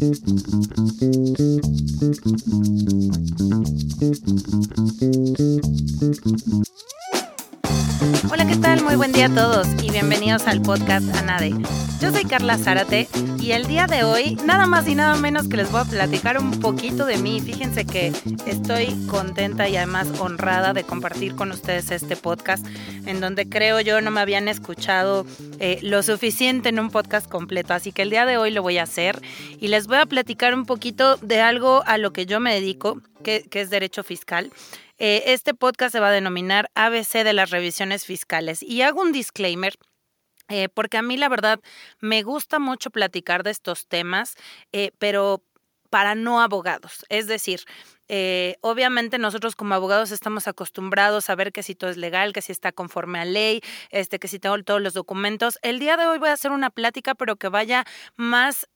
Thank you. Hola, ¿qué tal? Muy buen día a todos y bienvenidos al podcast Anade. Yo soy Carla Zárate y el día de hoy nada más y nada menos que les voy a platicar un poquito de mí. Fíjense que estoy contenta y además honrada de compartir con ustedes este podcast en donde creo yo no me habían escuchado eh, lo suficiente en un podcast completo. Así que el día de hoy lo voy a hacer y les voy a platicar un poquito de algo a lo que yo me dedico, que, que es derecho fiscal. Eh, este podcast se va a denominar ABC de las revisiones fiscales y hago un disclaimer eh, porque a mí la verdad me gusta mucho platicar de estos temas, eh, pero para no abogados. Es decir, obviamente nosotros como abogados estamos acostumbrados a ver que si todo es legal, que si está conforme a ley, este, que si tengo todos los documentos. El día de hoy voy a hacer una plática, pero que vaya más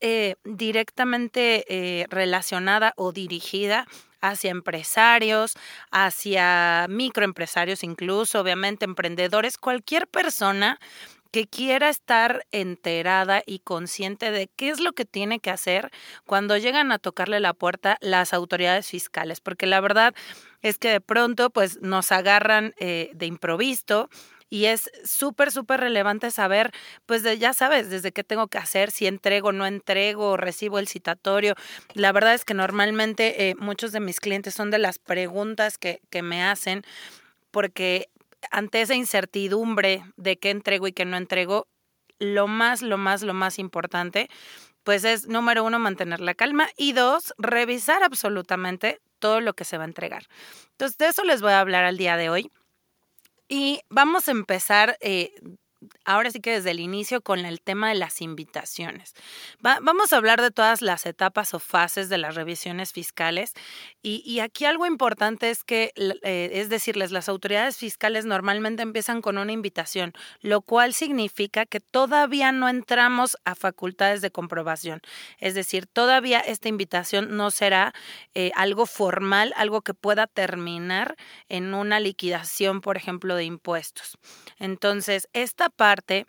directamente relacionada o dirigida hacia empresarios, hacia microempresarios incluso, obviamente emprendedores, cualquier persona que quiera estar enterada y consciente de qué es lo que tiene que hacer cuando llegan a tocarle la puerta las autoridades fiscales, porque la verdad es que de pronto pues nos agarran eh, de improviso y es súper, súper relevante saber, pues ya sabes, desde qué tengo que hacer, si entrego, no entrego, recibo el citatorio. La verdad es que normalmente eh, muchos de mis clientes son de las preguntas que, que me hacen porque ante esa incertidumbre de qué entrego y qué no entrego, lo más, lo más, lo más importante, pues es, número uno, mantener la calma y dos, revisar absolutamente todo lo que se va a entregar. Entonces, de eso les voy a hablar al día de hoy. Y vamos a empezar eh, ahora sí que desde el inicio con el tema de las invitaciones. vamos a hablar de todas las etapas o fases de las revisiones fiscales y, aquí algo importante es que, eh, es decirles, las autoridades fiscales normalmente empiezan con una invitación, lo cual significa que todavía no entramos a facultades de comprobación. Es decir, todavía esta invitación no será eh, algo formal, algo que pueda terminar en una liquidación, por ejemplo, de impuestos. Entonces, esta parte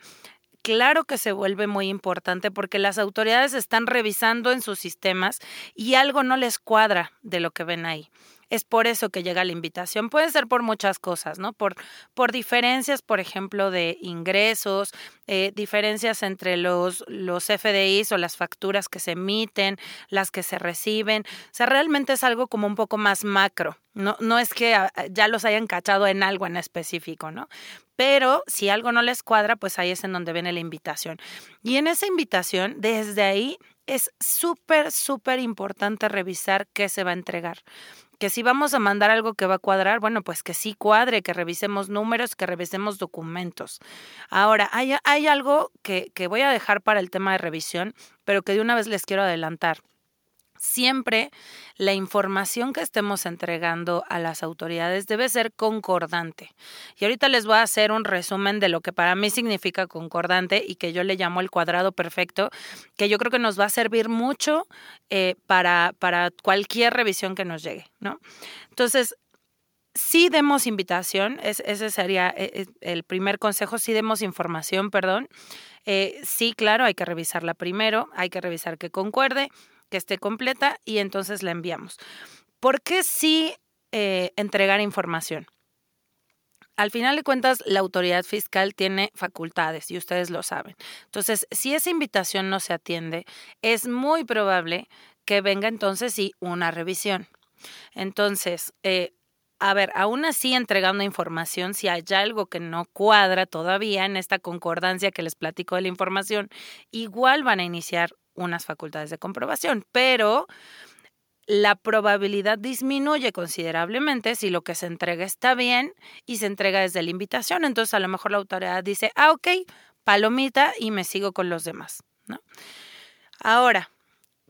claro que se vuelve muy importante porque las autoridades están revisando en sus sistemas y algo no les cuadra de lo que ven ahí. Es por eso que llega la invitación. Puede ser por muchas cosas, ¿no? Por, por diferencias, por ejemplo, de ingresos, eh, diferencias entre los, los FDIs o las facturas que se emiten, las que se reciben. O sea, realmente es algo como un poco más macro. No, no es que ah, ya los hayan cachado en algo en específico, ¿no? Pero si algo no les cuadra, pues ahí es en donde viene la invitación. Y en esa invitación, desde ahí es súper, súper importante revisar qué se va a entregar que si vamos a mandar algo que va a cuadrar, bueno, pues que sí cuadre, que revisemos números, que revisemos documentos. Ahora, hay, hay algo que, que voy a dejar para el tema de revisión, pero que de una vez les quiero adelantar siempre la información que estemos entregando a las autoridades debe ser concordante. Y ahorita les voy a hacer un resumen de lo que para mí significa concordante y que yo le llamo el cuadrado perfecto, que yo creo que nos va a servir mucho eh, para, para cualquier revisión que nos llegue, ¿no? Entonces, sí demos invitación, ese sería eh, eh, el primer consejo, sí demos información, perdón. sí, claro, hay que revisarla primero, hay que revisar que concuerde que esté completa y entonces la enviamos. ¿Por qué sí eh, entregar información? Al final de cuentas, la autoridad fiscal tiene facultades y ustedes lo saben. Entonces, si esa invitación no se atiende, es muy probable que venga entonces sí una revisión. Entonces, eh, a ver, aún así entregando información, si hay algo que no cuadra todavía en esta concordancia que les platico de la información, igual van a iniciar unas facultades de comprobación, pero la probabilidad disminuye considerablemente si lo que se entrega está bien y se entrega desde la invitación. Entonces a lo mejor la autoridad dice, ah, ok, palomita y me sigo con los demás. Ahora,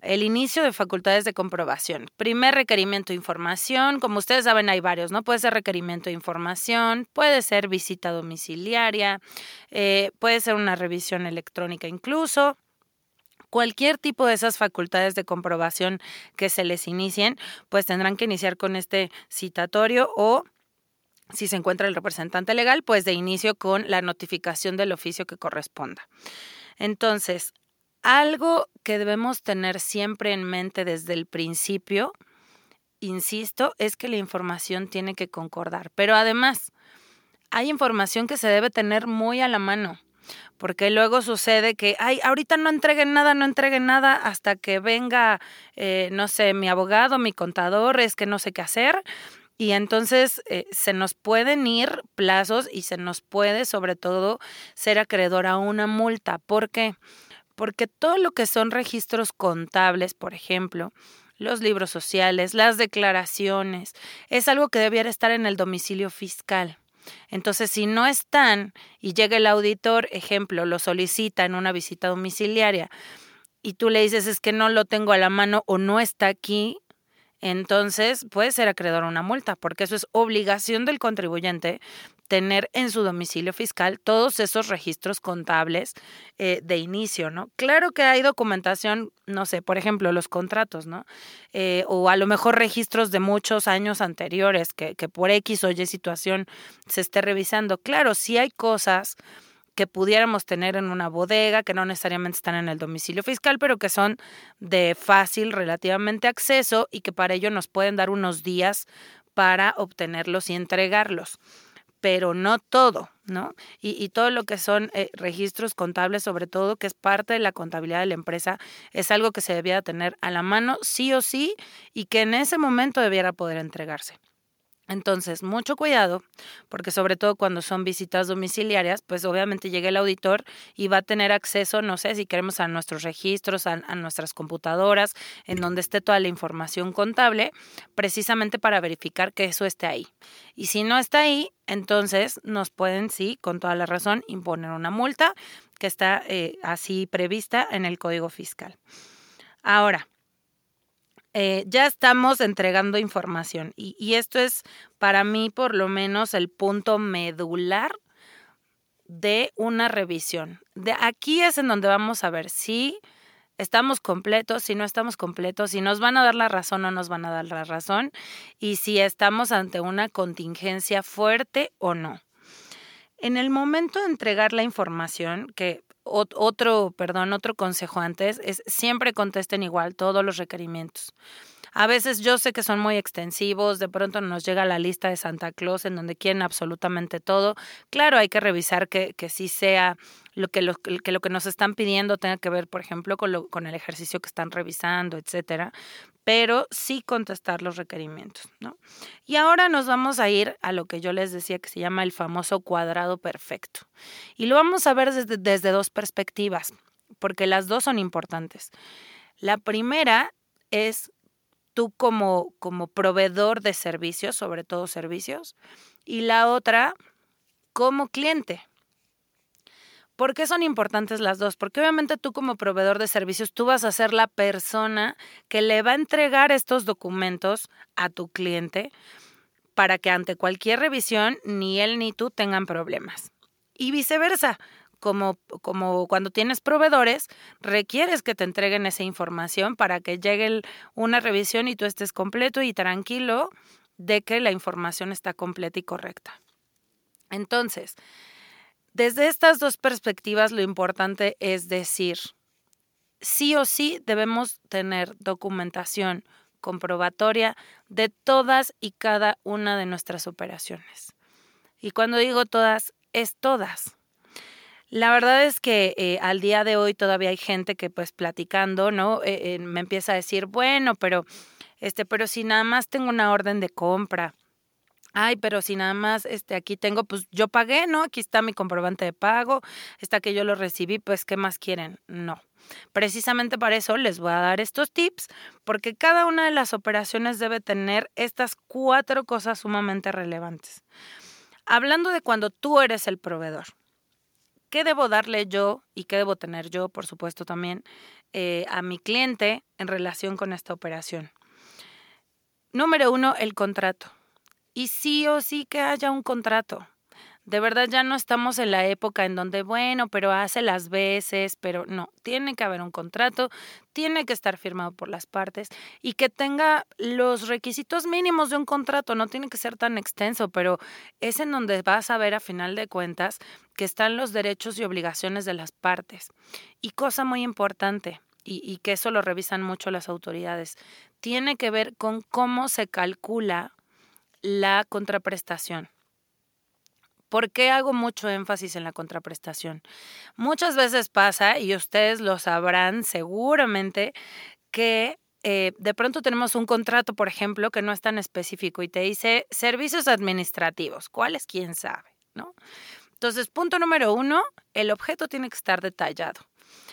el inicio de facultades de comprobación. Primer requerimiento de información, como ustedes saben hay varios, ¿no? Puede ser requerimiento de información, puede ser visita domiciliaria, eh, puede ser una revisión electrónica incluso cualquier tipo de esas facultades de comprobación que se les inicien, pues tendrán que iniciar con este citatorio o si se encuentra el representante legal, pues de inicio con la notificación del oficio que corresponda. Entonces, Algo que debemos tener siempre en mente desde el principio, insisto, es que la información tiene que concordar. Pero además, hay información que se debe tener muy a la mano porque luego sucede que, ay, ahorita no entreguen nada, no entreguen nada hasta que venga, eh, no sé, mi abogado, mi contador, es que no sé qué hacer. Y entonces eh, se nos pueden ir plazos y se nos puede sobre todo ser acreedor a una multa. ¿Por qué? Porque todo lo que son registros contables, por ejemplo, los libros sociales, las declaraciones, es algo que debiera estar en el domicilio fiscal. Entonces, si no están y llega el auditor, ejemplo, lo solicita en una visita domiciliaria y tú le dices es que no lo tengo a la mano o no está aquí, entonces puede ser acreedor a una multa, porque eso es obligación del contribuyente tener en su domicilio fiscal todos esos registros contables eh, de inicio, ¿no? Claro que hay documentación, no sé, por ejemplo, los contratos, ¿no? Eh, o a lo mejor registros de muchos años anteriores que, que por X o Y situación se esté revisando. Claro, sí hay cosas que pudiéramos tener en una bodega, que no necesariamente están en el domicilio fiscal, pero que son de fácil relativamente acceso y que para ello nos pueden dar unos días para obtenerlos y entregarlos pero no todo, ¿no? Y, todo lo que son eh, registros contables, sobre todo, que es parte de la contabilidad de la empresa, es algo que se debía tener a la mano sí o sí y que en ese momento debiera poder entregarse. Entonces, mucho cuidado, porque sobre todo cuando son visitas domiciliarias, pues obviamente llega el auditor y va a tener acceso, no sé, si queremos a nuestros registros, a, nuestras computadoras, en donde esté toda la información contable, precisamente para verificar que eso esté ahí. Y si no está ahí, entonces nos pueden, sí, con toda la razón, imponer una multa que está eh, así prevista en el Código Fiscal. Ahora, eh, ya estamos entregando información y, esto es para mí por lo menos el punto medular de una revisión. De aquí es en donde vamos a ver si estamos completos, si no estamos completos, si nos van a dar la razón o no nos van a dar la razón y si estamos ante una contingencia fuerte o no. En el momento de entregar la información, que otro, perdón, otro consejo antes es siempre contesten igual todos los requerimientos. A veces yo sé que son muy extensivos, de pronto nos llega la lista de Santa Claus en donde quieren absolutamente todo. Claro, hay que revisar que, que sí sea lo que, lo que lo que nos están pidiendo tenga que ver, por ejemplo, con, lo, con el ejercicio que están revisando, etcétera, pero sí contestar los requerimientos, ¿no? Y ahora nos vamos a ir a lo que yo les decía que se llama el famoso cuadrado perfecto. Y lo vamos a ver desde, desde dos perspectivas, porque las dos son importantes. La primera es tú como, como proveedor de servicios, sobre todo servicios, y la otra como cliente. ¿Por qué son importantes las dos? Porque obviamente tú como proveedor de servicios, tú vas a ser la persona que le va a entregar estos documentos a tu cliente para que ante cualquier revisión ni él ni tú tengan problemas. Y viceversa, como, como cuando tienes proveedores, requieres que te entreguen esa información para que llegue una revisión y tú estés completo y tranquilo de que la información está completa y correcta. Entonces, desde estas dos perspectivas, lo importante es decir, sí o sí debemos tener documentación comprobatoria de todas y cada una de nuestras operaciones. Y cuando digo todas, es todas. La verdad es que eh, al día de hoy todavía hay gente que pues platicando, ¿no? Eh, eh, me empieza a decir, bueno, pero, este, pero si nada más tengo una orden de compra, ay, pero si nada más, este, aquí tengo, pues yo pagué, ¿no? Aquí está mi comprobante de pago, está que yo lo recibí, pues, ¿qué más quieren? No. Precisamente para eso les voy a dar estos tips, porque cada una de las operaciones debe tener estas cuatro cosas sumamente relevantes. Hablando de cuando tú eres el proveedor, ¿Qué debo darle yo y qué debo tener yo, por supuesto, también eh, a mi cliente en relación con esta operación? Número uno, el contrato. Y sí o sí que haya un contrato. De verdad ya no estamos en la época en donde, bueno, pero hace las veces, pero no, tiene que haber un contrato, tiene que estar firmado por las partes y que tenga los requisitos mínimos de un contrato, no tiene que ser tan extenso, pero es en donde vas a ver a final de cuentas que están los derechos y obligaciones de las partes. Y cosa muy importante, y, y que eso lo revisan mucho las autoridades, tiene que ver con cómo se calcula la contraprestación. ¿Por qué hago mucho énfasis en la contraprestación? Muchas veces pasa, y ustedes lo sabrán seguramente, que eh, de pronto tenemos un contrato, por ejemplo, que no es tan específico y te dice servicios administrativos. ¿Cuáles? ¿Quién sabe? ¿No? Entonces, punto número uno, el objeto tiene que estar detallado.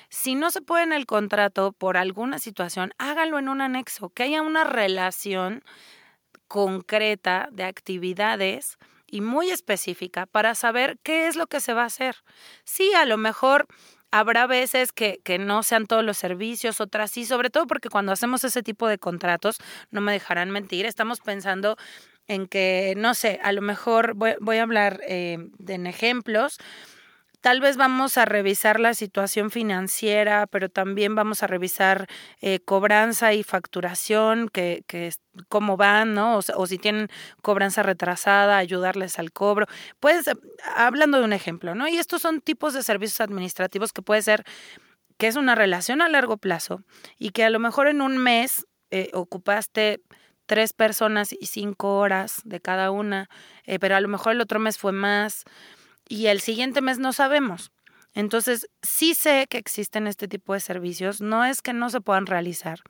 Si no se puede en el contrato por alguna situación, hágalo en un anexo, que haya una relación concreta de actividades y muy específica para saber qué es lo que se va a hacer. Sí, a lo mejor habrá veces que, que, no sean todos los servicios, otras sí, sobre todo porque cuando hacemos ese tipo de contratos, no me dejarán mentir, estamos pensando en que, no sé, a lo mejor voy, voy a hablar eh, en ejemplos, Tal vez vamos a revisar la situación financiera, pero también vamos a revisar eh, cobranza y facturación, que, que cómo van, ¿no? O, si tienen cobranza retrasada, ayudarles al cobro. Pues, hablando de un ejemplo, ¿no? Y estos son tipos de servicios administrativos que puede ser que es una relación a largo plazo y que a lo mejor en un mes eh, ocupaste tres personas y cinco horas de cada una, eh, pero a lo mejor el otro mes fue más y el siguiente mes no sabemos. Entonces, sí sé que existen este tipo de servicios, no es que no se puedan realizar,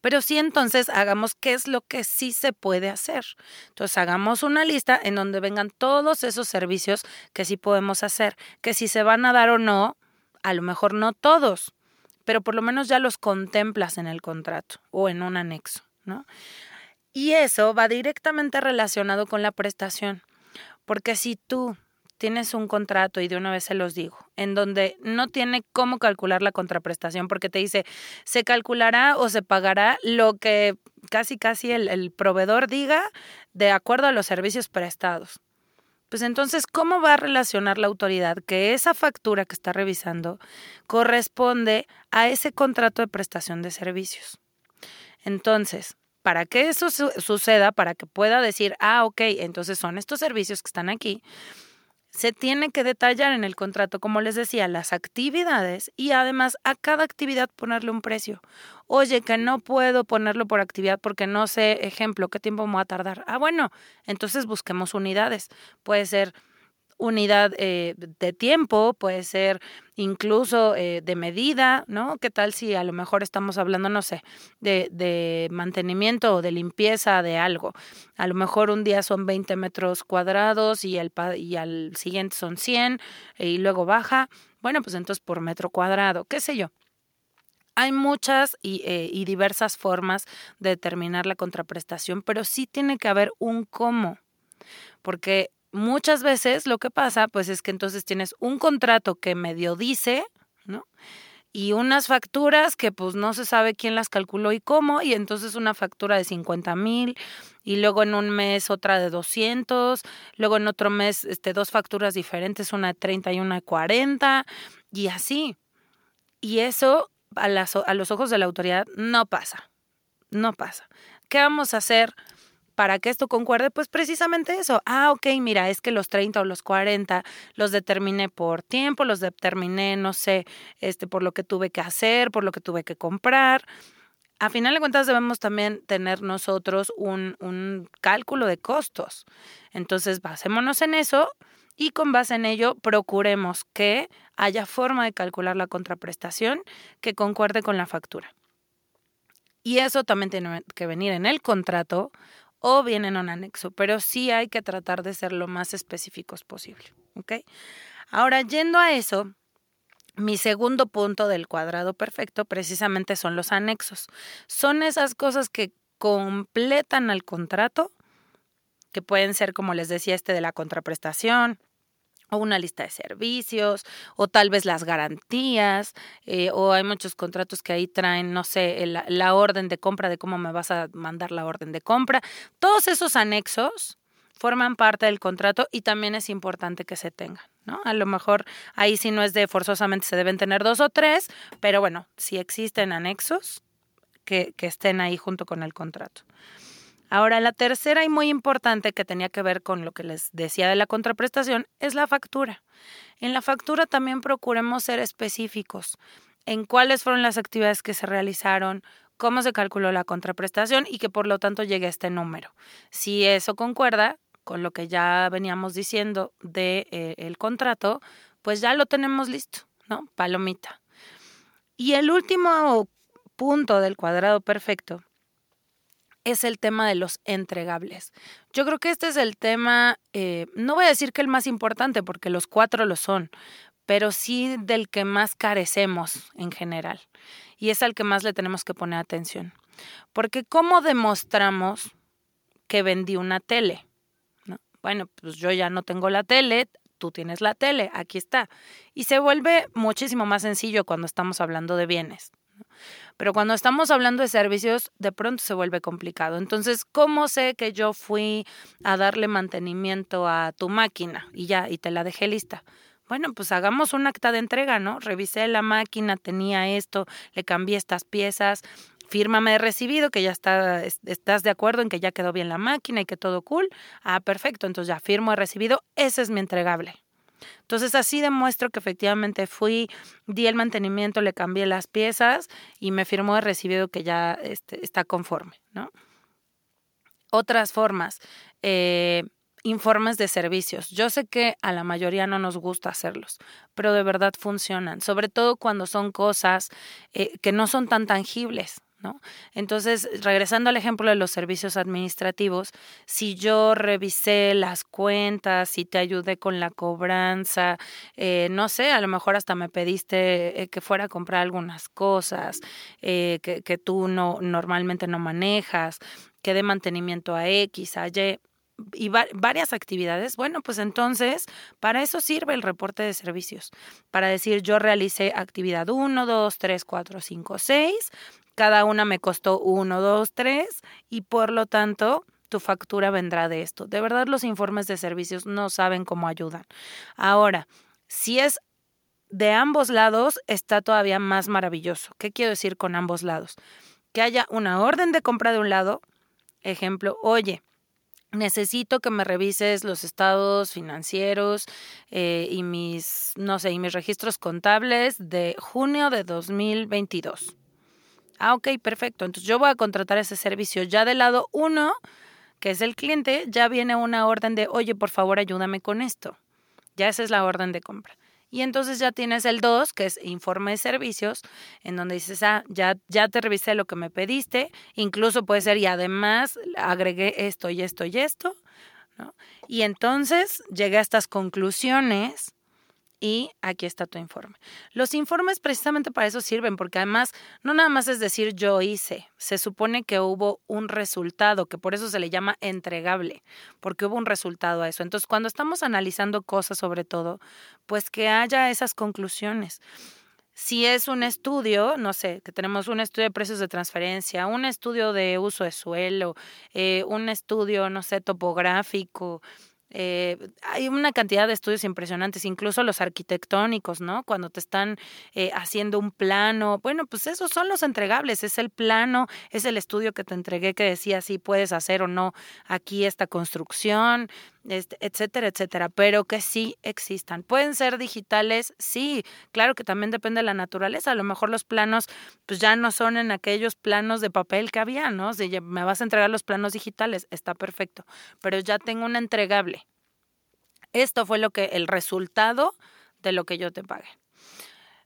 pero sí entonces hagamos qué es lo que sí se puede hacer. Entonces hagamos una lista en donde vengan todos esos servicios que sí podemos hacer, que si se van a dar o no, a lo mejor no todos, pero por lo menos ya los contemplas en el contrato o en un anexo, ¿no? Y eso va directamente relacionado con la prestación, porque si tú tienes un contrato, y de una vez se los digo, en donde no tiene cómo calcular la contraprestación, porque te dice, se calculará o se pagará lo que casi, casi el, proveedor diga de acuerdo a los servicios prestados. Pues entonces, ¿cómo va a relacionar la autoridad que esa factura que está revisando corresponde a ese contrato de prestación de servicios? Entonces, para que eso suceda, para que pueda decir, ah, ok, entonces son estos servicios que están aquí, se tiene que detallar en el contrato, como les decía, las actividades y además a cada actividad ponerle un precio. Oye, que no puedo ponerlo por actividad porque no sé, ejemplo, qué tiempo me va a tardar. Ah, bueno, entonces busquemos unidades. Puede ser unidad eh, de tiempo, puede ser incluso eh, de medida, ¿no? ¿Qué tal si a lo mejor estamos hablando, no sé, de, de, mantenimiento o de limpieza de algo? A lo mejor un día son 20 metros cuadrados y, el, y al siguiente son 100 y luego baja. Bueno, pues entonces por metro cuadrado, qué sé yo. Hay muchas y, eh, y diversas formas de determinar la contraprestación, pero sí tiene que haber un cómo, porque muchas veces lo que pasa, pues es que entonces tienes un contrato que medio dice, ¿no? Y unas facturas que pues no se sabe quién las calculó y cómo, y entonces una factura de 50 mil, y luego en un mes otra de 200, luego en otro mes este, dos facturas diferentes, una de 30 y una de 40, y así. Y eso a, las, a los ojos de la autoridad no pasa, no pasa. ¿Qué vamos a hacer? Para que esto concuerde, pues precisamente eso. Ah, ok, mira, es que los 30 o los 40 los determiné por tiempo, los determiné, no sé, este, por lo que tuve que hacer, por lo que tuve que comprar. A final de cuentas debemos también tener nosotros un, un cálculo de costos. Entonces, basémonos en eso y con base en ello procuremos que haya forma de calcular la contraprestación que concuerde con la factura. Y eso también tiene que venir en el contrato o viene en un anexo, pero sí hay que tratar de ser lo más específicos posible. Ahora, yendo a eso, mi segundo punto del cuadrado perfecto precisamente son los anexos. Son esas cosas que completan al contrato, que pueden ser, como les decía, este de la contraprestación, o una lista de servicios, o tal vez las garantías, eh, o hay muchos contratos que ahí traen, no sé, la orden de compra, de cómo me vas a mandar la orden de compra. Todos esos anexos forman parte del contrato y también es importante que se tengan, ¿no? A lo mejor ahí sí no es de forzosamente se deben tener dos o tres, pero bueno, si existen anexos, que, que estén ahí junto con el contrato. Ahora, la tercera y muy importante que tenía que ver con lo que les decía de la contraprestación es la factura. En la factura también procuremos ser específicos en cuáles fueron las actividades que se realizaron, cómo se calculó la contraprestación y que por lo tanto llegue a este número. Si eso concuerda con lo que ya veníamos diciendo del de, eh, contrato, pues ya lo tenemos listo, ¿no? Palomita. Y el último punto del cuadrado perfecto es el tema de los entregables. Yo creo que este es el tema, eh, no voy a decir que el más importante, porque los cuatro lo son, pero sí del que más carecemos en general. Y es al que más le tenemos que poner atención. Porque ¿cómo demostramos que vendí una tele? Bueno, pues yo ya no tengo la tele, tú tienes la tele, aquí está. Y se vuelve muchísimo más sencillo cuando estamos hablando de bienes. Pero cuando estamos hablando de servicios, de pronto se vuelve complicado. Entonces, ¿cómo sé que yo fui a darle mantenimiento a tu máquina y ya, y te la dejé lista? Bueno, pues hagamos un acta de entrega, ¿no? Revisé la máquina, tenía esto, le cambié estas piezas, fírmame de recibido, que ya está, estás de acuerdo en que ya quedó bien la máquina y que todo cool. Ah, perfecto, entonces ya firmo de recibido, ese es mi entregable. Entonces así demuestro que efectivamente fui, di el mantenimiento, le cambié las piezas y me firmó de recibido que ya este, está conforme, ¿no? Otras formas, eh, informes de servicios. Yo sé que a la mayoría no nos gusta hacerlos, pero de verdad funcionan, sobre todo cuando son cosas eh, que no son tan tangibles, entonces, regresando al ejemplo de los servicios administrativos, si yo revisé las cuentas, si te ayudé con la cobranza, eh, no sé, a lo mejor hasta me pediste eh, que fuera a comprar algunas cosas eh, que, que tú no normalmente no manejas, que dé mantenimiento a X, a Y, y varias actividades, bueno, pues entonces para eso sirve el reporte de servicios, para decir yo realicé actividad 1, 2, 3, 4, 5, 6, cada una me costó 1, 2, 3 y por lo tanto tu factura vendrá de esto. De verdad los informes de servicios no saben cómo ayudan. Ahora, si es de ambos lados, está todavía más maravilloso. ¿Qué quiero decir con ambos lados? Que haya una orden de compra de un lado, ejemplo, oye, necesito que me revises los estados financieros eh, y mis, no sé, y mis registros contables de junio de 2022. Ah, ok, perfecto. Entonces yo voy a contratar ese servicio. Ya del lado uno, que es el cliente, ya viene una orden de, oye, por favor, ayúdame con esto. Ya esa es la orden de compra. Y entonces ya tienes el 2, que es informe de servicios, en donde dices, ah, ya, ya te revisé lo que me pediste, incluso puede ser, y además agregué esto y esto y esto, ¿no? Y entonces llegué a estas conclusiones y aquí está tu informe. Los informes precisamente para eso sirven, porque además no nada más es decir yo hice, se supone que hubo un resultado, que por eso se le llama entregable, porque hubo un resultado a eso. Entonces, cuando estamos analizando cosas sobre todo, pues que haya esas conclusiones. Si es un estudio, no sé, que tenemos un estudio de precios de transferencia, un estudio de uso de suelo, eh, un estudio, no sé, topográfico, eh, hay una cantidad de estudios impresionantes, incluso los arquitectónicos, ¿no? Cuando te están eh, haciendo un plano, bueno, pues esos son los entregables, es el plano, es el estudio que te entregué que decía si puedes hacer o no aquí esta construcción, este, etcétera, etcétera, pero que sí existan. ¿Pueden ser digitales? Sí, claro que también depende de la naturaleza. A lo mejor los planos, pues ya no son en aquellos planos de papel que había, ¿no? Si me vas a entregar los planos digitales, está perfecto, pero ya tengo un entregable. Esto fue lo que, el resultado de lo que yo te pagué.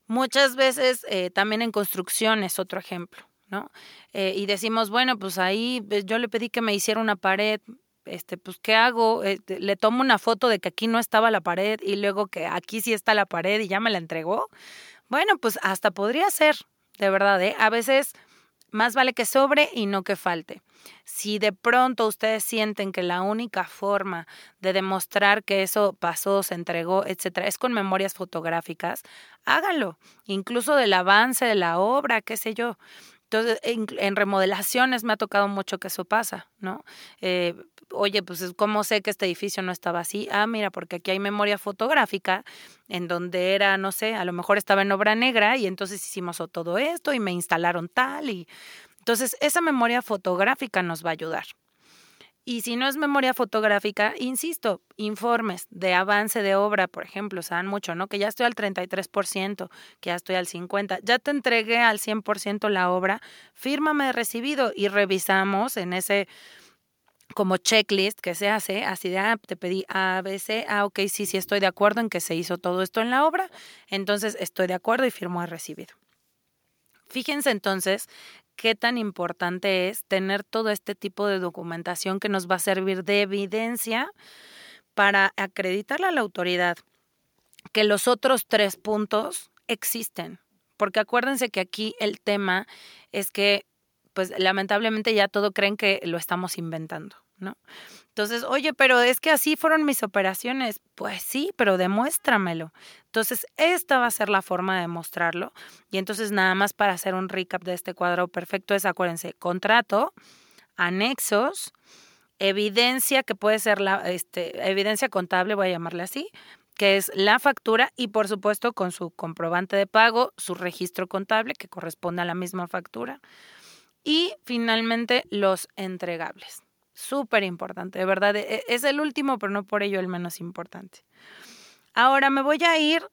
Muchas veces eh, también en construcción es otro ejemplo, ¿no? Eh, y decimos, bueno, pues ahí pues, yo le pedí que me hiciera una pared, este, pues, ¿qué hago? Este, le tomo una foto de que aquí no estaba la pared y luego que aquí sí está la pared y ya me la entregó. Bueno, pues hasta podría ser, de verdad, ¿eh? A veces más vale que sobre y no que falte. Si de pronto ustedes sienten que la única forma de demostrar que eso pasó, se entregó, etcétera, es con memorias fotográficas, háganlo, incluso del avance de la obra, qué sé yo. Entonces, en, remodelaciones me ha tocado mucho que eso pasa, ¿no? Eh, oye, pues, ¿cómo sé que este edificio no estaba así? Ah, mira, porque aquí hay memoria fotográfica en donde era, no sé, a lo mejor estaba en obra negra y entonces hicimos todo esto y me instalaron tal y... Entonces, esa memoria fotográfica nos va a ayudar. Y si no es memoria fotográfica, insisto, informes de avance de obra, por ejemplo, se dan mucho, ¿no? Que ya estoy al 33%, que ya estoy al 50%, ya te entregué al 100% la obra, fírmame recibido y revisamos en ese como checklist que se hace, así de, ah, te pedí A, B, C, ah, ok, sí, sí estoy de acuerdo en que se hizo todo esto en la obra, entonces estoy de acuerdo y firmo de recibido. Fíjense entonces qué tan importante es tener todo este tipo de documentación que nos va a servir de evidencia para acreditarle a la autoridad que los otros tres puntos existen. Porque acuérdense que aquí el tema es que, pues lamentablemente ya todo creen que lo estamos inventando, Entonces, oye, pero es que así fueron mis operaciones. Pues sí, pero demuéstramelo. Entonces, esta va a ser la forma de demostrarlo. Y entonces, nada más para hacer un recap de este cuadro perfecto es, acuérdense, contrato, anexos, evidencia, que puede ser la este, evidencia contable, voy a llamarle así, que es la factura y por supuesto con su comprobante de pago, su registro contable que corresponde a la misma factura y finalmente los entregables súper importante, de verdad. E, es el último, pero no por ello el menos importante. Ahora me voy a ir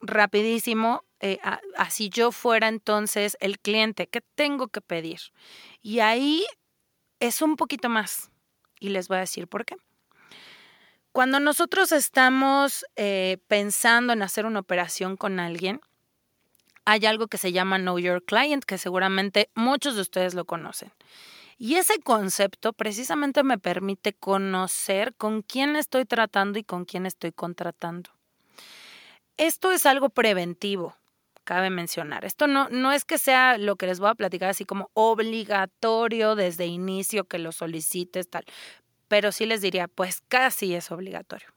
rapidísimo, eh, así yo fuera entonces el cliente, ¿qué tengo que pedir? Y ahí es un poquito más, y les voy a decir por qué. Cuando nosotros estamos eh, pensando en hacer una operación con alguien, hay algo que se llama Know Your Client, que seguramente muchos de ustedes lo conocen. Y ese concepto precisamente me permite conocer con quién estoy tratando y con quién estoy contratando. Esto es algo preventivo, cabe mencionar. Esto no, no es que sea lo que les voy a platicar así como obligatorio desde inicio que lo solicites, tal, pero sí les diría, pues casi es obligatorio.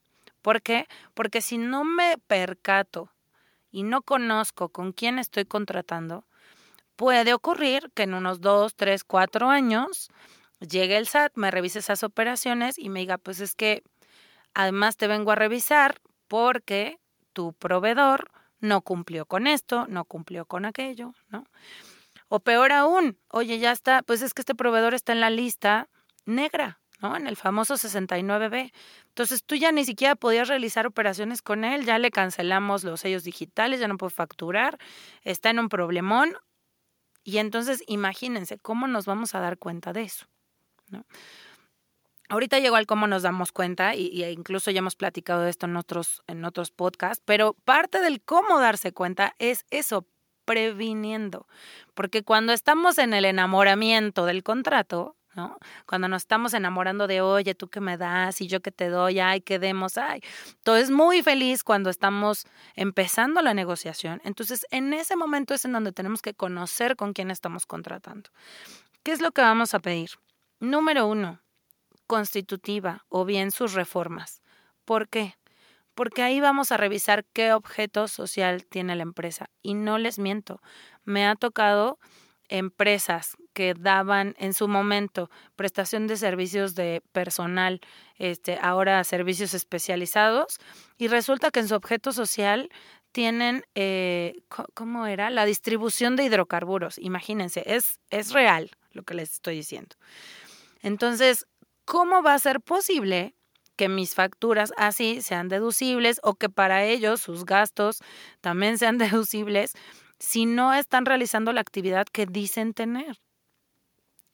¿Por qué? Porque si no me percato y no conozco con quién estoy contratando, puede ocurrir que en unos dos, tres, cuatro años llegue el SAT, me revise esas operaciones y me diga, pues es que además te vengo a revisar porque tu proveedor no cumplió con esto, no cumplió con aquello, ¿no? O peor aún, oye, ya está, pues es que este proveedor está en la lista negra, ¿no? En el famoso 69B. Entonces tú ya ni siquiera podías realizar operaciones con él, ya le cancelamos los sellos digitales, ya no puede facturar, está en un problemón y entonces imagínense cómo nos vamos a dar cuenta de eso. ¿no? Ahorita llegó al cómo nos damos cuenta y, incluso ya hemos platicado de esto en otros, en otros podcasts, pero parte del cómo darse cuenta es eso, previniendo. Porque cuando estamos en el enamoramiento del contrato, ¿no? Cuando nos estamos enamorando de, oye, tú que me das y yo que te doy, ay, que demos, ay. Todo es muy feliz cuando estamos empezando la negociación. Entonces, en ese momento es en donde tenemos que conocer con quién estamos contratando. ¿Qué es lo que vamos a pedir? Número uno, constitutiva o bien sus reformas. ¿Por qué? Porque ahí vamos a revisar qué objeto social tiene la empresa. Y no les miento, me ha tocado empresas que daban en su momento prestación de servicios de personal, este, ahora servicios especializados, y resulta que en su objeto social tienen, eh, ¿cómo era? La distribución de hidrocarburos. Imagínense, es, es real lo que les estoy diciendo. Entonces, ¿cómo va a ser posible que mis facturas así sean deducibles o que para ellos sus gastos también sean deducibles si no están realizando la actividad que dicen tener.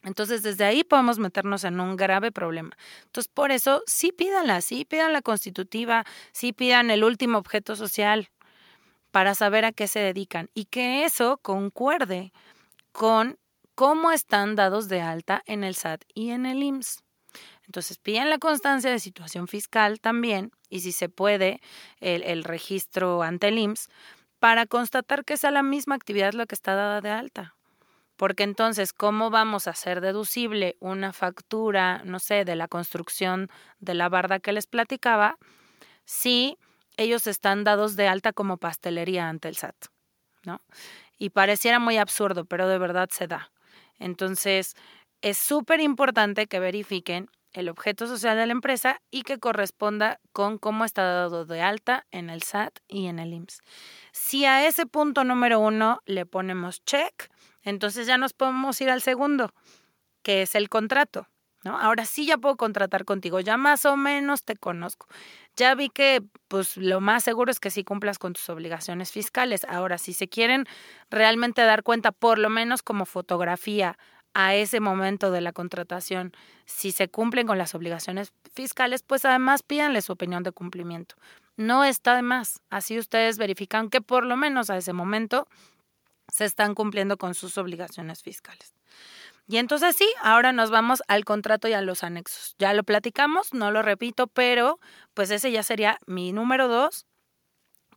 Entonces, desde ahí podemos meternos en un grave problema. Entonces, por eso, sí pídanla, sí pidan la constitutiva, sí pidan el último objeto social para saber a qué se dedican y que eso concuerde con cómo están dados de alta en el SAT y en el IMSS. Entonces, piden la constancia de situación fiscal también y si se puede, el, el registro ante el IMSS para constatar que sea la misma actividad la que está dada de alta. Porque entonces, ¿cómo vamos a hacer deducible una factura, no sé, de la construcción de la barda que les platicaba, si ellos están dados de alta como pastelería ante el SAT? ¿No? Y pareciera muy absurdo, pero de verdad se da. Entonces, es súper importante que verifiquen el objeto social de la empresa y que corresponda con cómo está dado de alta en el SAT y en el IMSS. Si a ese punto número uno le ponemos check, entonces ya nos podemos ir al segundo, que es el contrato. ¿No? Ahora sí ya puedo contratar contigo, ya más o menos te conozco. Ya vi que pues lo más seguro es que sí cumplas con tus obligaciones fiscales. Ahora, si se quieren realmente dar cuenta, por lo menos como fotografía, a ese momento de la contratación, si se cumplen con las obligaciones fiscales, pues además pídanle su opinión de cumplimiento. No está de más. Así ustedes verifican que por lo menos a ese momento se están cumpliendo con sus obligaciones fiscales. Y entonces sí, ahora nos vamos al contrato y a los anexos. Ya lo platicamos, no lo repito, pero pues ese ya sería mi número dos,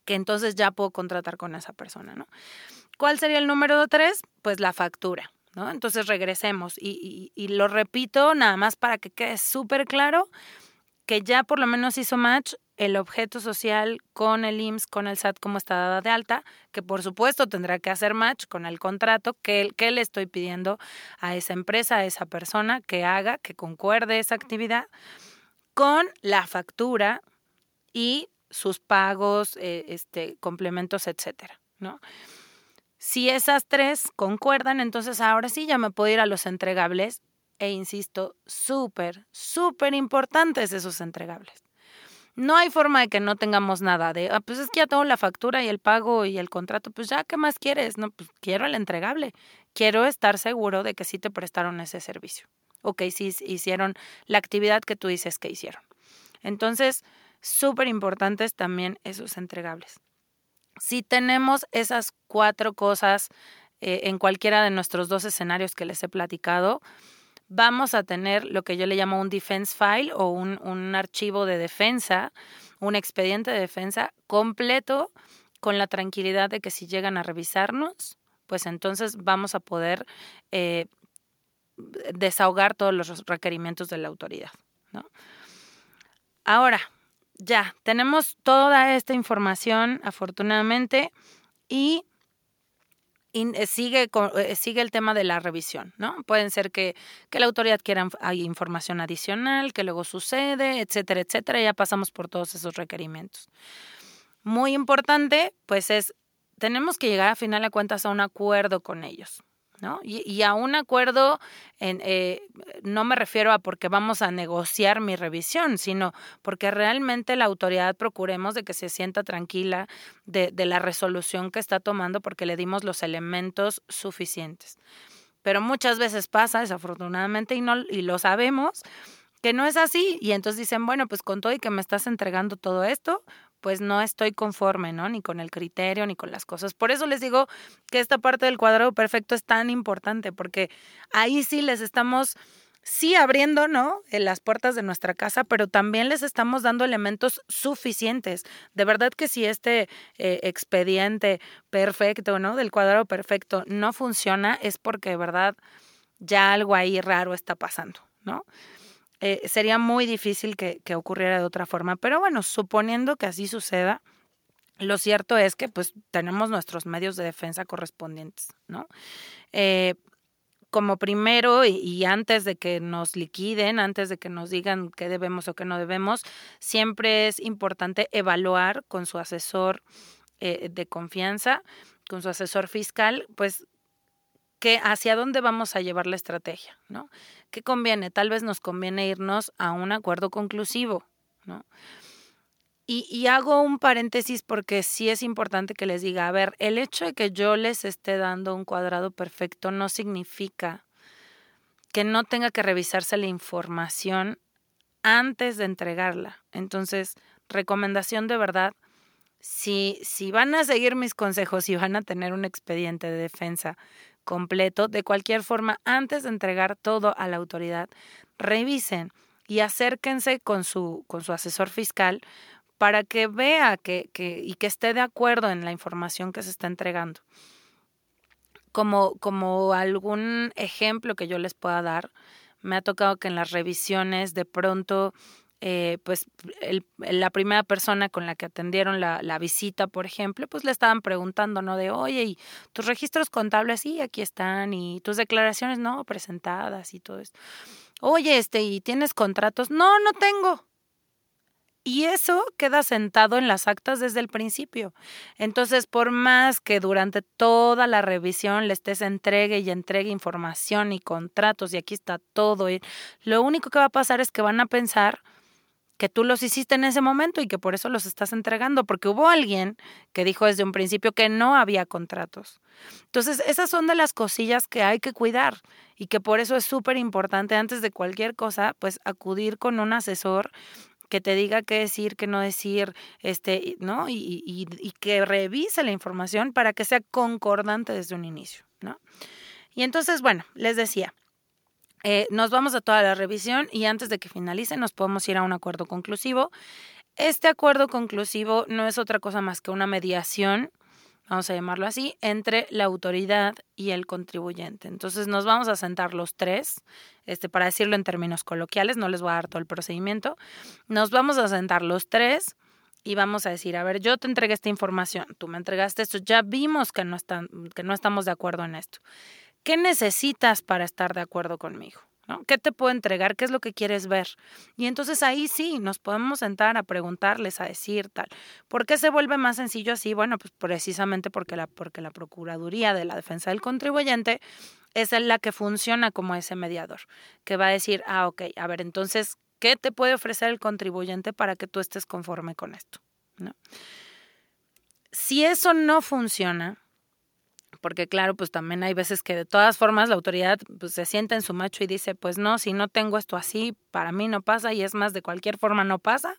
que entonces ya puedo contratar con esa persona, ¿no? ¿Cuál sería el número tres? Pues la factura. Entonces regresemos y, y, lo repito nada más para que quede súper claro que ya por lo menos hizo match el objeto social con el IMSS, con el SAT como está dada de alta, que por supuesto tendrá que hacer match con el contrato que, que le estoy pidiendo a esa empresa, a esa persona que haga, que concuerde esa actividad con la factura y sus pagos, eh, este, complementos, etcétera, ¿no? Si esas tres concuerdan, entonces ahora sí ya me puedo ir a los entregables e insisto, súper, súper importantes esos entregables. No hay forma de que no tengamos nada de, ah, pues es que ya tengo la factura y el pago y el contrato, pues ya, ¿qué más quieres? No, pues quiero el entregable. Quiero estar seguro de que sí te prestaron ese servicio o que sí hicieron la actividad que tú dices que hicieron. Entonces, súper importantes también esos entregables. Si tenemos esas cuatro cosas eh, en cualquiera de nuestros dos escenarios que les he platicado, vamos a tener lo que yo le llamo un defense file o un, un archivo de defensa, un expediente de defensa completo con la tranquilidad de que si llegan a revisarnos, pues entonces vamos a poder eh, desahogar todos los requerimientos de la autoridad. ¿no? Ahora, ya, tenemos toda esta información, afortunadamente, y, eh, sigue, eh, sigue el tema de la revisión, ¿no? Pueden ser que, que la autoridad quiera hay información adicional, que luego sucede, etcétera, etcétera, ya pasamos por todos esos requerimientos. Muy importante, pues es, tenemos que llegar a final de cuentas a un acuerdo con ellos, ¿no? Y, a un acuerdo, en, eh, no me refiero a porque vamos a negociar mi revisión, sino porque realmente la autoridad procuremos de que se sienta tranquila de, de la resolución que está tomando porque le dimos los elementos suficientes. Pero muchas veces pasa, desafortunadamente, y, no, y lo sabemos, que no es así. Y entonces dicen, bueno, pues con todo y que me estás entregando todo esto, pues no estoy conforme, ¿no? Ni con el criterio, ni con las cosas. Por eso les digo que esta parte del cuadrado perfecto es tan importante, porque ahí sí les estamos, sí abriendo, ¿no? En las puertas de nuestra casa, pero también les estamos dando elementos suficientes. De verdad que si este eh, expediente perfecto, ¿no? Del cuadrado perfecto no funciona, es porque de verdad ya algo ahí raro está pasando, ¿no? Eh, sería muy difícil que, ocurriera de otra forma. Pero bueno, suponiendo que así suceda, lo cierto es que pues tenemos nuestros medios de defensa correspondientes, ¿no? Eh, como primero y, antes de que nos liquiden, antes de que nos digan qué debemos o qué no debemos, siempre es importante evaluar con su asesor eh, de confianza, con su asesor fiscal, pues que hacia dónde vamos a llevar la estrategia, ¿no? ¿Qué conviene? Tal vez nos conviene irnos a un acuerdo conclusivo, ¿no? Y, hago un paréntesis porque sí es importante que les diga, a ver, el hecho de que yo les esté dando un cuadrado perfecto no significa que no tenga que revisarse la información antes de entregarla. Entonces, recomendación de verdad, si, si van a seguir mis consejos y van a tener un expediente de defensa completo. De cualquier forma, antes de entregar todo a la autoridad, revisen y acérquense con su, con su asesor fiscal para que vea que, que, y que esté de acuerdo en la información que se está entregando. Como, como algún ejemplo que yo les pueda dar, me ha tocado que en las revisiones de pronto eh, pues la primera persona con la que atendieron la, la, visita, por ejemplo, pues le estaban preguntando, ¿no? De, oye, ¿y tus registros contables? Sí, aquí están, y tus declaraciones, no, presentadas y todo esto. Oye, este, ¿y tienes contratos? No, no tengo. Y eso queda sentado en las actas desde el principio. Entonces, por más que durante toda la revisión le estés entregue y entregue información y contratos, y aquí está todo, lo único que va a pasar es que van a pensar que tú los hiciste en ese momento y que por eso los estás entregando, porque hubo alguien que dijo desde un principio que no había contratos. Entonces, esas son de las cosillas que hay que cuidar y que por eso es súper importante antes de cualquier cosa, pues acudir con un asesor que te diga qué decir, qué no decir, este, ¿no? Y, que revise la información para que sea concordante desde un inicio, ¿no? Y entonces, bueno, les decía, eh, nos vamos a toda la revisión y antes de que finalice nos podemos ir a un acuerdo conclusivo. Este acuerdo conclusivo no es otra cosa más que una mediación vamos a llamarlo así, entre la autoridad y el contribuyente. Entonces nos vamos a sentar los tres, este, para decirlo en términos coloquiales, no les voy a dar todo el procedimiento, nos vamos a sentar los tres y vamos a decir, a ver, yo te entregué esta información, tú me entregaste esto, ya vimos que no, están, que no estamos de acuerdo en esto. ¿Qué necesitas para estar de acuerdo conmigo? ¿Qué te puedo entregar? ¿Qué es lo que quieres ver? Y entonces ahí sí, nos podemos sentar a preguntarles, a decir tal. ¿Por qué se vuelve más sencillo así? Bueno, pues precisamente porque la, porque la Procuraduría de la Defensa del Contribuyente es la que funciona como ese mediador, que va a decir, ah, ok, a ver, entonces, ¿qué te puede ofrecer el contribuyente para que tú estés conforme con esto? Si eso no funciona, porque claro, pues también hay veces que de todas formas la autoridad pues, se sienta en su macho y dice, pues no, si no tengo esto así, para mí no pasa y es más, de cualquier forma no pasa.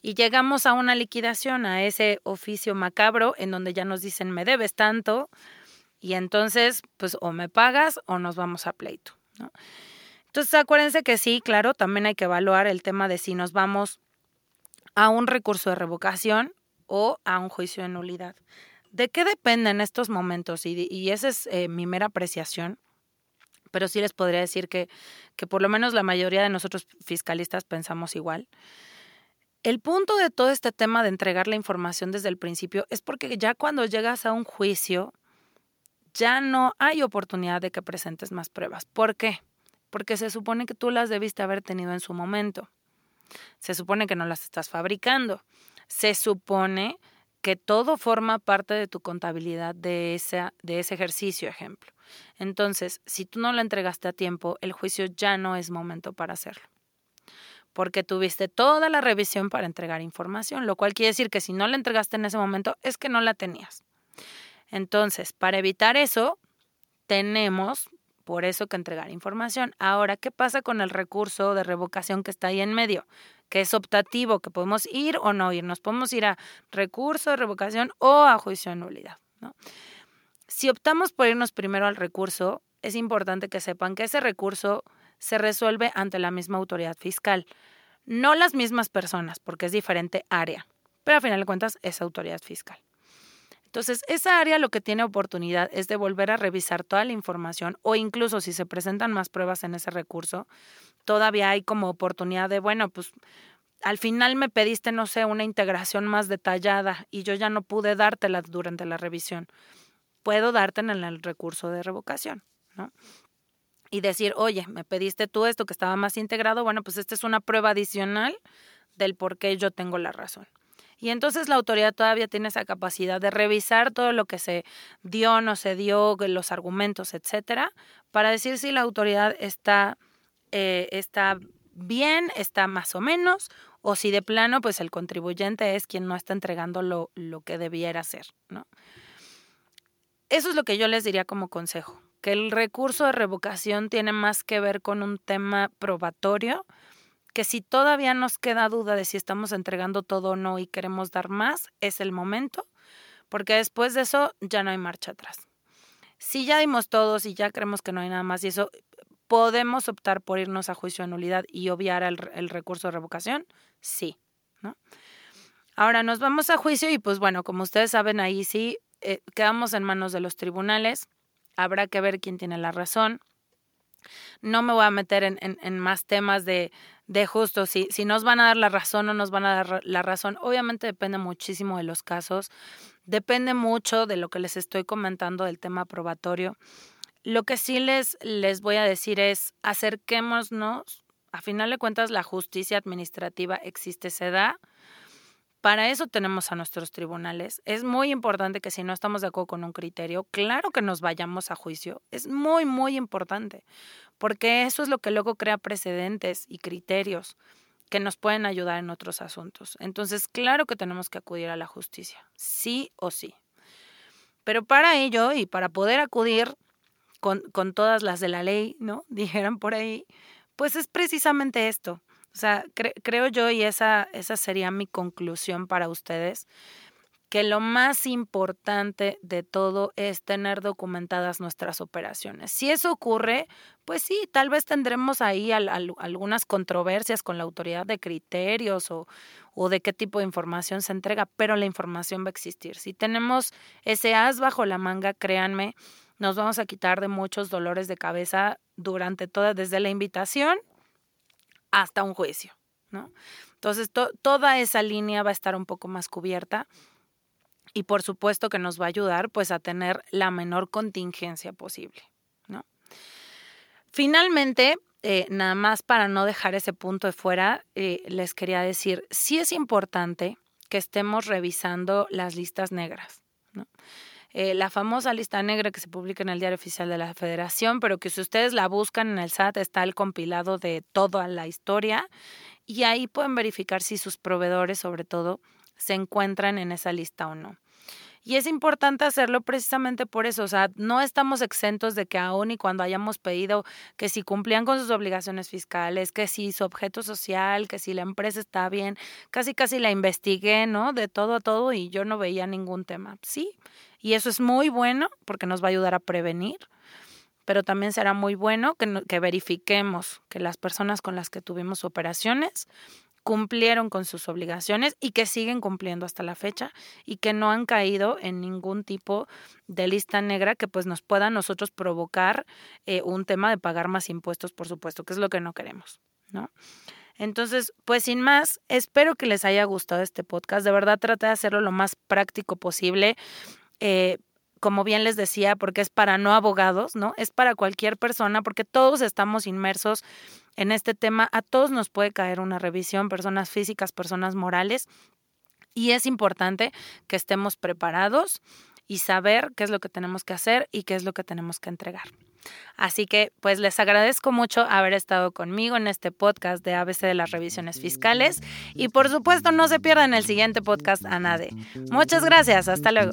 Y llegamos a una liquidación, a ese oficio macabro en donde ya nos dicen, me debes tanto, y entonces, pues o me pagas o nos vamos a pleito. ¿no? Entonces, acuérdense que sí, claro, también hay que evaluar el tema de si nos vamos a un recurso de revocación o a un juicio de nulidad. ¿De qué depende en estos momentos? Y, esa es eh, mi mera apreciación. Pero sí les podría decir que, que por lo menos la mayoría de nosotros fiscalistas pensamos igual. El punto de todo este tema de entregar la información desde el principio es porque ya cuando llegas a un juicio, ya no hay oportunidad de que presentes más pruebas. ¿Por qué? Porque se supone que tú las debiste haber tenido en su momento. Se supone que no las estás fabricando. Se supone que todo forma parte de tu contabilidad de, ese, de ese ejercicio, ejemplo. Entonces, si tú no lo entregaste a tiempo, el juicio ya no es momento para hacerlo. Porque tuviste toda la revisión para entregar información, lo cual quiere decir que si no la entregaste en ese momento es que no la tenías. Entonces, para evitar eso, tenemos por eso que entregar información. Ahora, ¿qué pasa con el recurso de revocación que está ahí en medio? que es optativo, que podemos ir o no ir. Nos podemos ir a recurso de revocación o a juicio de nulidad. Si optamos por irnos primero al recurso, es importante que sepan que ese recurso se resuelve ante la misma autoridad fiscal. No las mismas personas, porque es diferente área, pero a final de cuentas es autoridad fiscal. Entonces, esa área lo que tiene oportunidad es de volver a revisar toda la información o incluso si se presentan más pruebas en ese recurso, todavía hay como oportunidad de, bueno, pues al final me pediste, no sé, una integración más detallada y yo ya no pude dártela durante la revisión. Puedo dártela en el recurso de revocación, ¿no? Y decir, oye, me pediste tú esto que estaba más integrado, bueno, pues esta es una prueba adicional del por qué yo tengo la razón. Y entonces la autoridad todavía tiene esa capacidad de revisar todo lo que se dio, no se dio, los argumentos, etcétera, para decir si la autoridad está eh, está bien, está más o menos, o si de plano, pues el contribuyente es quien no está entregando lo, lo que debiera hacer, ¿no? Eso es lo que yo les diría como consejo, que el recurso de revocación tiene más que ver con un tema probatorio, que si todavía nos queda duda de si estamos entregando todo o no y queremos dar más, es el momento, porque después de eso ya no hay marcha atrás. Si ya dimos todo, si ya creemos que no hay nada más y eso, ¿Podemos optar por irnos a juicio de nulidad y obviar el, recurso de revocación? Sí. ¿no? Ahora nos vamos a juicio y pues bueno, como ustedes saben, ahí sí eh, quedamos en manos de los tribunales. Habrá que ver quién tiene la razón. No me voy a meter en, más temas de, de justo si, si nos van a dar la razón o nos van a dar la razón. Obviamente depende muchísimo de los casos, depende mucho de lo que les estoy comentando del tema probatorio. Lo que sí les, les voy a decir es acerquémonos, a final de cuentas la justicia administrativa existe, se da, para eso tenemos a nuestros tribunales. Es muy importante que si no estamos de acuerdo con un criterio, claro que nos vayamos a juicio. Es muy, muy importante, porque eso es lo que luego crea precedentes y criterios que nos pueden ayudar en otros asuntos. Entonces, claro que tenemos que acudir a la justicia, sí o sí. Pero para ello y para poder acudir con, con todas las de la ley, ¿no? Dijeron por ahí, pues es precisamente esto, o sea, creo yo, y esa, esa sería mi conclusión para ustedes, que lo más importante de todo es tener documentadas nuestras operaciones. Si eso ocurre, pues sí, tal vez tendremos ahí algunas controversias con la autoridad de criterios o, o, de qué tipo de información se entrega, pero la información va a existir. Si tenemos ese as bajo la manga, créanme, nos vamos a quitar de muchos dolores de cabeza durante toda, desde la invitación hasta un juicio, ¿no? Entonces, toda esa línea va a estar un poco más cubierta y por supuesto que nos va a ayudar pues a tener la menor contingencia posible, ¿no? Finalmente, eh, nada más para no dejar ese punto de fuera, eh, les quería decir, sí es importante que estemos revisando las listas negras, ¿no? Eh, la famosa lista negra que se publica en el Diario Oficial de la Federación, pero que si ustedes la buscan en el SAT está el compilado de toda la historia y ahí pueden verificar si sus proveedores, sobre todo, se encuentran en esa lista o no. Y es importante hacerlo precisamente por eso, o sea, no estamos exentos de que aún y cuando hayamos pedido que si cumplían con sus obligaciones fiscales, que si su objeto social, que si la empresa está bien, casi casi la investigué, ¿no? De todo a todo y yo no veía ningún tema. Sí, y eso es muy bueno porque nos va a ayudar a prevenir, pero también será muy bueno que, que verifiquemos que las personas con las que tuvimos operaciones cumplieron con sus obligaciones y que siguen cumpliendo hasta la fecha y que no han caído en ningún tipo de lista negra que pues nos pueda a nosotros provocar eh, un tema de pagar más impuestos, por supuesto, que es lo que no queremos, ¿no? Entonces, pues sin más, espero que les haya gustado este podcast. De verdad traté de hacerlo lo más práctico posible. Eh, como bien les decía, porque es para no abogados, ¿no? Es para cualquier persona, porque todos estamos inmersos en este tema. A todos nos puede caer una revisión, personas físicas, personas morales. Y es importante que estemos preparados y saber qué es lo que tenemos que hacer y qué es lo que tenemos que entregar. Así que pues les agradezco mucho haber estado conmigo en este podcast de ABC de las revisiones fiscales y por supuesto no se pierdan el siguiente podcast ANADE. Muchas gracias, hasta luego.